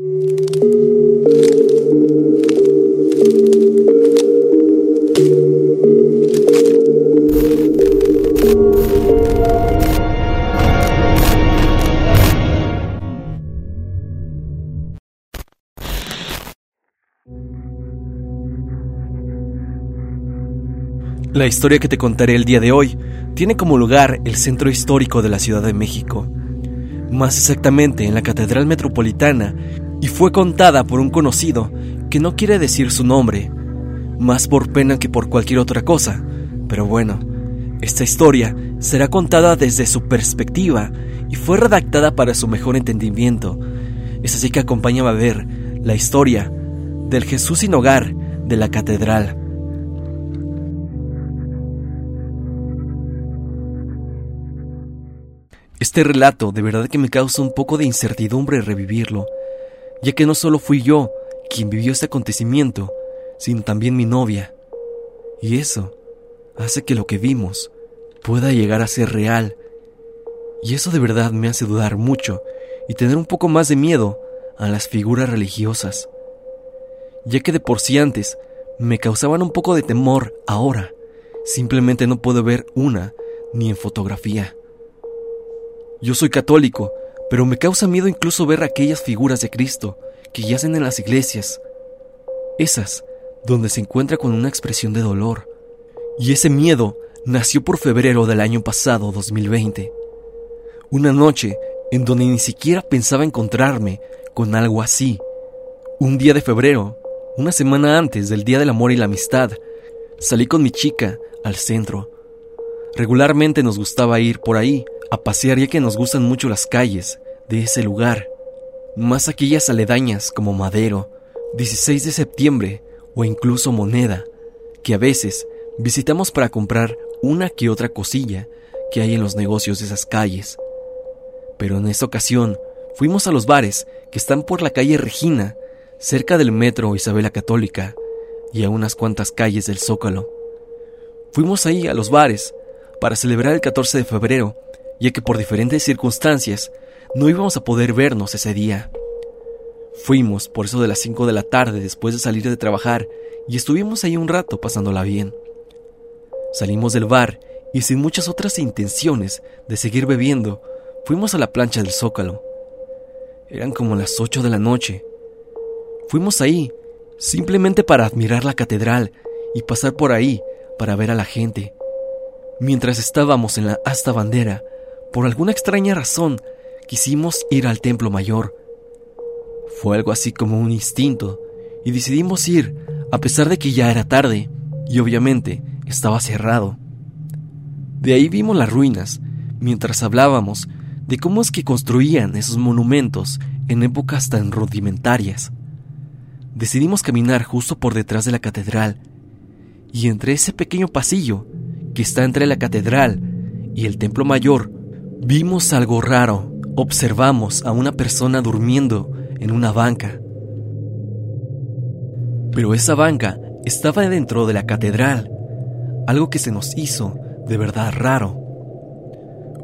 La historia que te contaré el día de hoy tiene como lugar el centro histórico de la Ciudad de México, más exactamente en la Catedral Metropolitana, y fue contada por un conocido que no quiere decir su nombre, más por pena que por cualquier otra cosa, pero bueno, esta historia será contada desde su perspectiva y fue redactada para su mejor entendimiento. Es así que acompáñame a ver la historia del Jesús sin hogar de la catedral. Este relato de verdad que me causa un poco de incertidumbre revivirlo, ya que no solo fui yo quien vivió este acontecimiento, sino también mi novia. Y eso hace que lo que vimos pueda llegar a ser real. Y eso de verdad me hace dudar mucho y tener un poco más de miedo a las figuras religiosas, ya que de por sí antes me causaban un poco de temor, ahora simplemente no puedo ver una ni en fotografía. Yo soy católico, pero me causa miedo incluso ver aquellas figuras de Cristo que yacen en las iglesias, esas donde se encuentra con una expresión de dolor. Y ese miedo nació por febrero del año pasado, 2020. Una noche en donde ni siquiera pensaba encontrarme con algo así. Un día de febrero, una semana antes del Día del Amor y la Amistad, salí con mi chica al centro. Regularmente nos gustaba ir por ahí a pasear ya que nos gustan mucho las calles de ese lugar, más aquellas aledañas como Madero, 16 de septiembre o incluso Moneda, que a veces visitamos para comprar una que otra cosilla que hay en los negocios de esas calles. Pero en esta ocasión fuimos a los bares que están por la calle Regina, cerca del metro Isabela Católica y a unas cuantas calles del Zócalo. Fuimos ahí a los bares para celebrar el 14 de febrero ya que por diferentes circunstancias no íbamos a poder vernos ese día. Fuimos por eso de las 5 de la tarde después de salir de trabajar y estuvimos ahí un rato pasándola bien. Salimos del bar y sin muchas otras intenciones de seguir bebiendo, fuimos a la plancha del Zócalo. Eran como las 8 de la noche. Fuimos ahí simplemente para admirar la catedral y pasar por ahí para ver a la gente. Mientras estábamos en la asta bandera, por alguna extraña razón, quisimos ir al templo mayor. Fue algo así como un instinto, y decidimos ir, a pesar de que ya era tarde, y obviamente estaba cerrado. De ahí vimos las ruinas, mientras hablábamos de cómo es que construían esos monumentos en épocas tan rudimentarias. Decidimos caminar justo por detrás de la catedral, y entre ese pequeño pasillo que está entre la catedral y el templo mayor, Vimos algo raro. Observamos a una persona durmiendo en una banca. Pero esa banca estaba dentro de la catedral, algo que se nos hizo de verdad raro.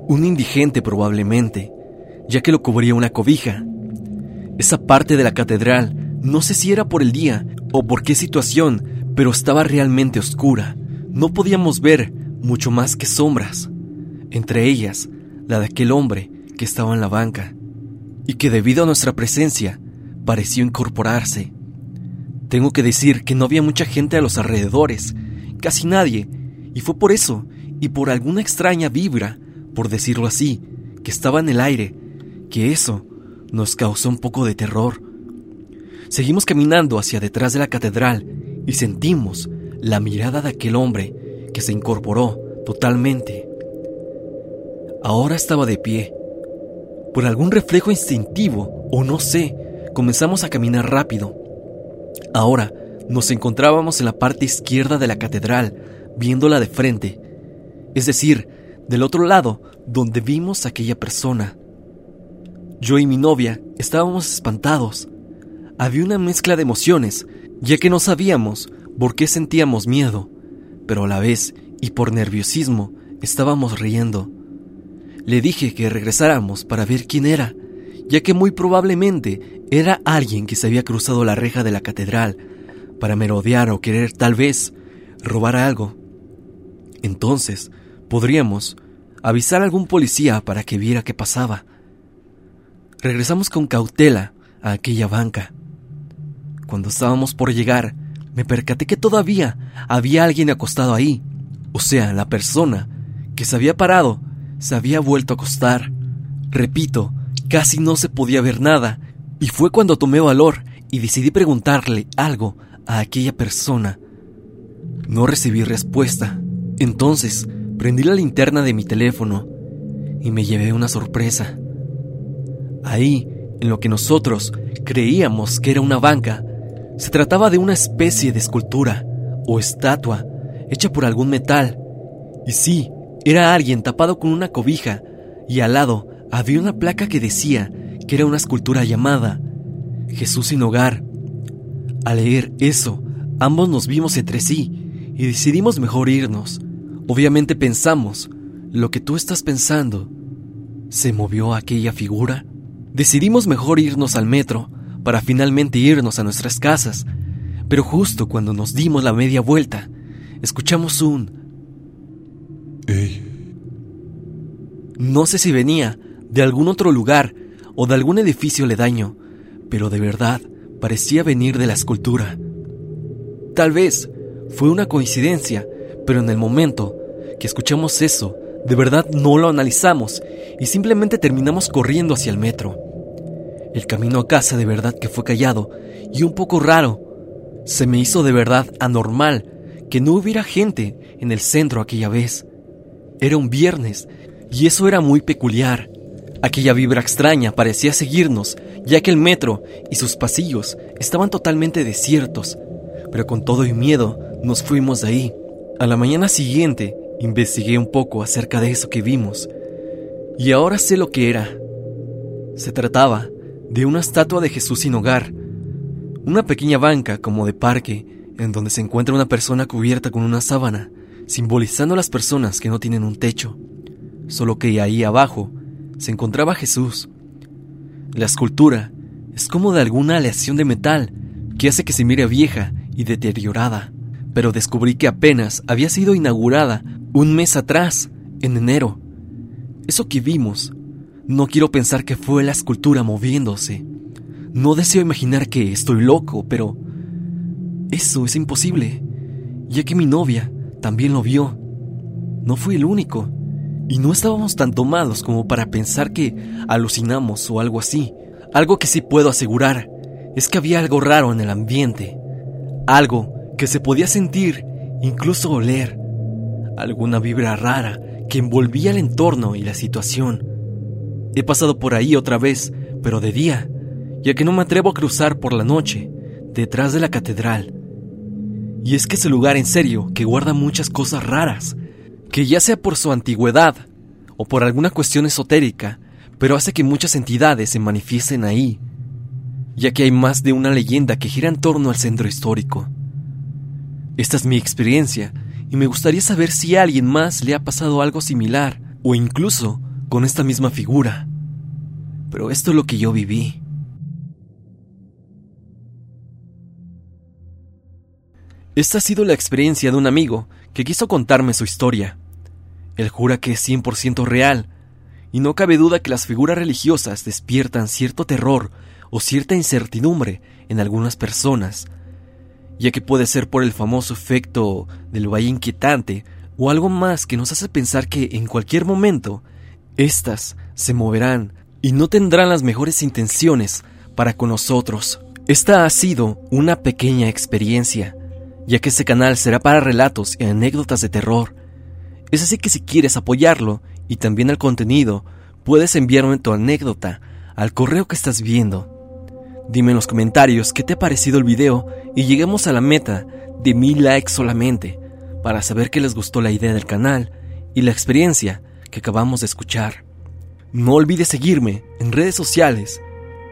Un indigente probablemente, ya que lo cubría una cobija. Esa parte de la catedral, no sé si era por el día o por qué situación, pero estaba realmente oscura. No podíamos ver mucho más que sombras. Entre ellas la de aquel hombre que estaba en la banca, y que debido a nuestra presencia pareció incorporarse. Tengo que decir que no había mucha gente a los alrededores, casi nadie, y fue por eso, y por alguna extraña vibra, por decirlo así, que estaba en el aire, que eso nos causó un poco de terror. Seguimos caminando hacia detrás de la catedral y sentimos la mirada de aquel hombre que se incorporó totalmente Ahora estaba de pie. Por algún reflejo instintivo, o no sé, comenzamos a caminar rápido. Ahora nos encontrábamos en la parte izquierda de la catedral, viéndola de frente, es decir, del otro lado donde vimos a aquella persona. Yo y mi novia estábamos espantados. Había una mezcla de emociones, ya que no sabíamos por qué sentíamos miedo, pero a la vez y por nerviosismo estábamos riendo. Le dije que regresáramos para ver quién era, ya que muy probablemente era alguien que se había cruzado la reja de la catedral para merodear o querer tal vez robar algo. Entonces, podríamos avisar a algún policía para que viera qué pasaba. Regresamos con cautela a aquella banca. Cuando estábamos por llegar, me percaté que todavía había alguien acostado ahí. O sea, la persona que se había parado se había vuelto a acostar. Repito, casi no se podía ver nada, y fue cuando tomé valor y decidí preguntarle algo a aquella persona. No recibí respuesta. Entonces, prendí la linterna de mi teléfono y me llevé una sorpresa. Ahí, en lo que nosotros creíamos que era una banca, se trataba de una especie de escultura o estatua hecha por algún metal. Y sí, era alguien tapado con una cobija y al lado había una placa que decía que era una escultura llamada Jesús sin hogar. Al leer eso, ambos nos vimos entre sí y decidimos mejor irnos. Obviamente pensamos, lo que tú estás pensando, ¿se movió aquella figura? Decidimos mejor irnos al metro para finalmente irnos a nuestras casas, pero justo cuando nos dimos la media vuelta, escuchamos un... No sé si venía de algún otro lugar o de algún edificio ledaño, pero de verdad parecía venir de la escultura. Tal vez fue una coincidencia, pero en el momento que escuchamos eso, de verdad no lo analizamos y simplemente terminamos corriendo hacia el metro. El camino a casa de verdad que fue callado y un poco raro. Se me hizo de verdad anormal que no hubiera gente en el centro aquella vez. Era un viernes y eso era muy peculiar. Aquella vibra extraña parecía seguirnos, ya que el metro y sus pasillos estaban totalmente desiertos. Pero con todo y miedo nos fuimos de ahí. A la mañana siguiente investigué un poco acerca de eso que vimos. Y ahora sé lo que era. Se trataba de una estatua de Jesús sin hogar, una pequeña banca como de parque en donde se encuentra una persona cubierta con una sábana, simbolizando a las personas que no tienen un techo, solo que ahí abajo se encontraba Jesús. La escultura es como de alguna aleación de metal que hace que se mire vieja y deteriorada, pero descubrí que apenas había sido inaugurada un mes atrás, en enero. Eso que vimos no quiero pensar que fue la escultura moviéndose. No deseo imaginar que estoy loco, pero eso es imposible, ya que mi novia también lo vio. No fui el único, y no estábamos tan tomados como para pensar que alucinamos o algo así. Algo que sí puedo asegurar es que había algo raro en el ambiente, algo que se podía sentir, incluso oler, alguna vibra rara que envolvía el entorno y la situación. He pasado por ahí otra vez, pero de día, ya que no me atrevo a cruzar por la noche, detrás de la catedral. Y es que ese lugar en serio que guarda muchas cosas raras, que ya sea por su antigüedad o por alguna cuestión esotérica, pero hace que muchas entidades se manifiesten ahí, ya que hay más de una leyenda que gira en torno al centro histórico. Esta es mi experiencia y me gustaría saber si a alguien más le ha pasado algo similar o incluso con esta misma figura. Pero esto es lo que yo viví. Esta ha sido la experiencia de un amigo que quiso contarme su historia. Él jura que es 100% real, y no cabe duda que las figuras religiosas despiertan cierto terror o cierta incertidumbre en algunas personas, ya que puede ser por el famoso efecto del valle inquietante o algo más que nos hace pensar que en cualquier momento estas se moverán y no tendrán las mejores intenciones para con nosotros. Esta ha sido una pequeña experiencia, ya que este canal será para relatos y anécdotas de terror. Es así que si quieres apoyarlo y también el contenido, puedes enviarme tu anécdota al correo que estás viendo. Dime en los comentarios qué te ha parecido el video y lleguemos a la meta de mil likes solamente para saber que les gustó la idea del canal y la experiencia que acabamos de escuchar. No olvides seguirme en redes sociales,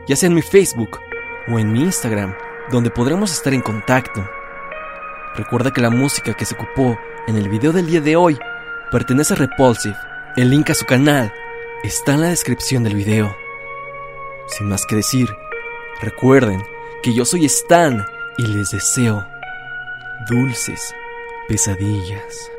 ya sea en mi Facebook o en mi Instagram, donde podremos estar en contacto. Recuerda que la música que se ocupó en el video del día de hoy pertenece a Repulsive. El link a su canal está en la descripción del video. Sin más que decir, recuerden que yo soy Stan y les deseo dulces pesadillas.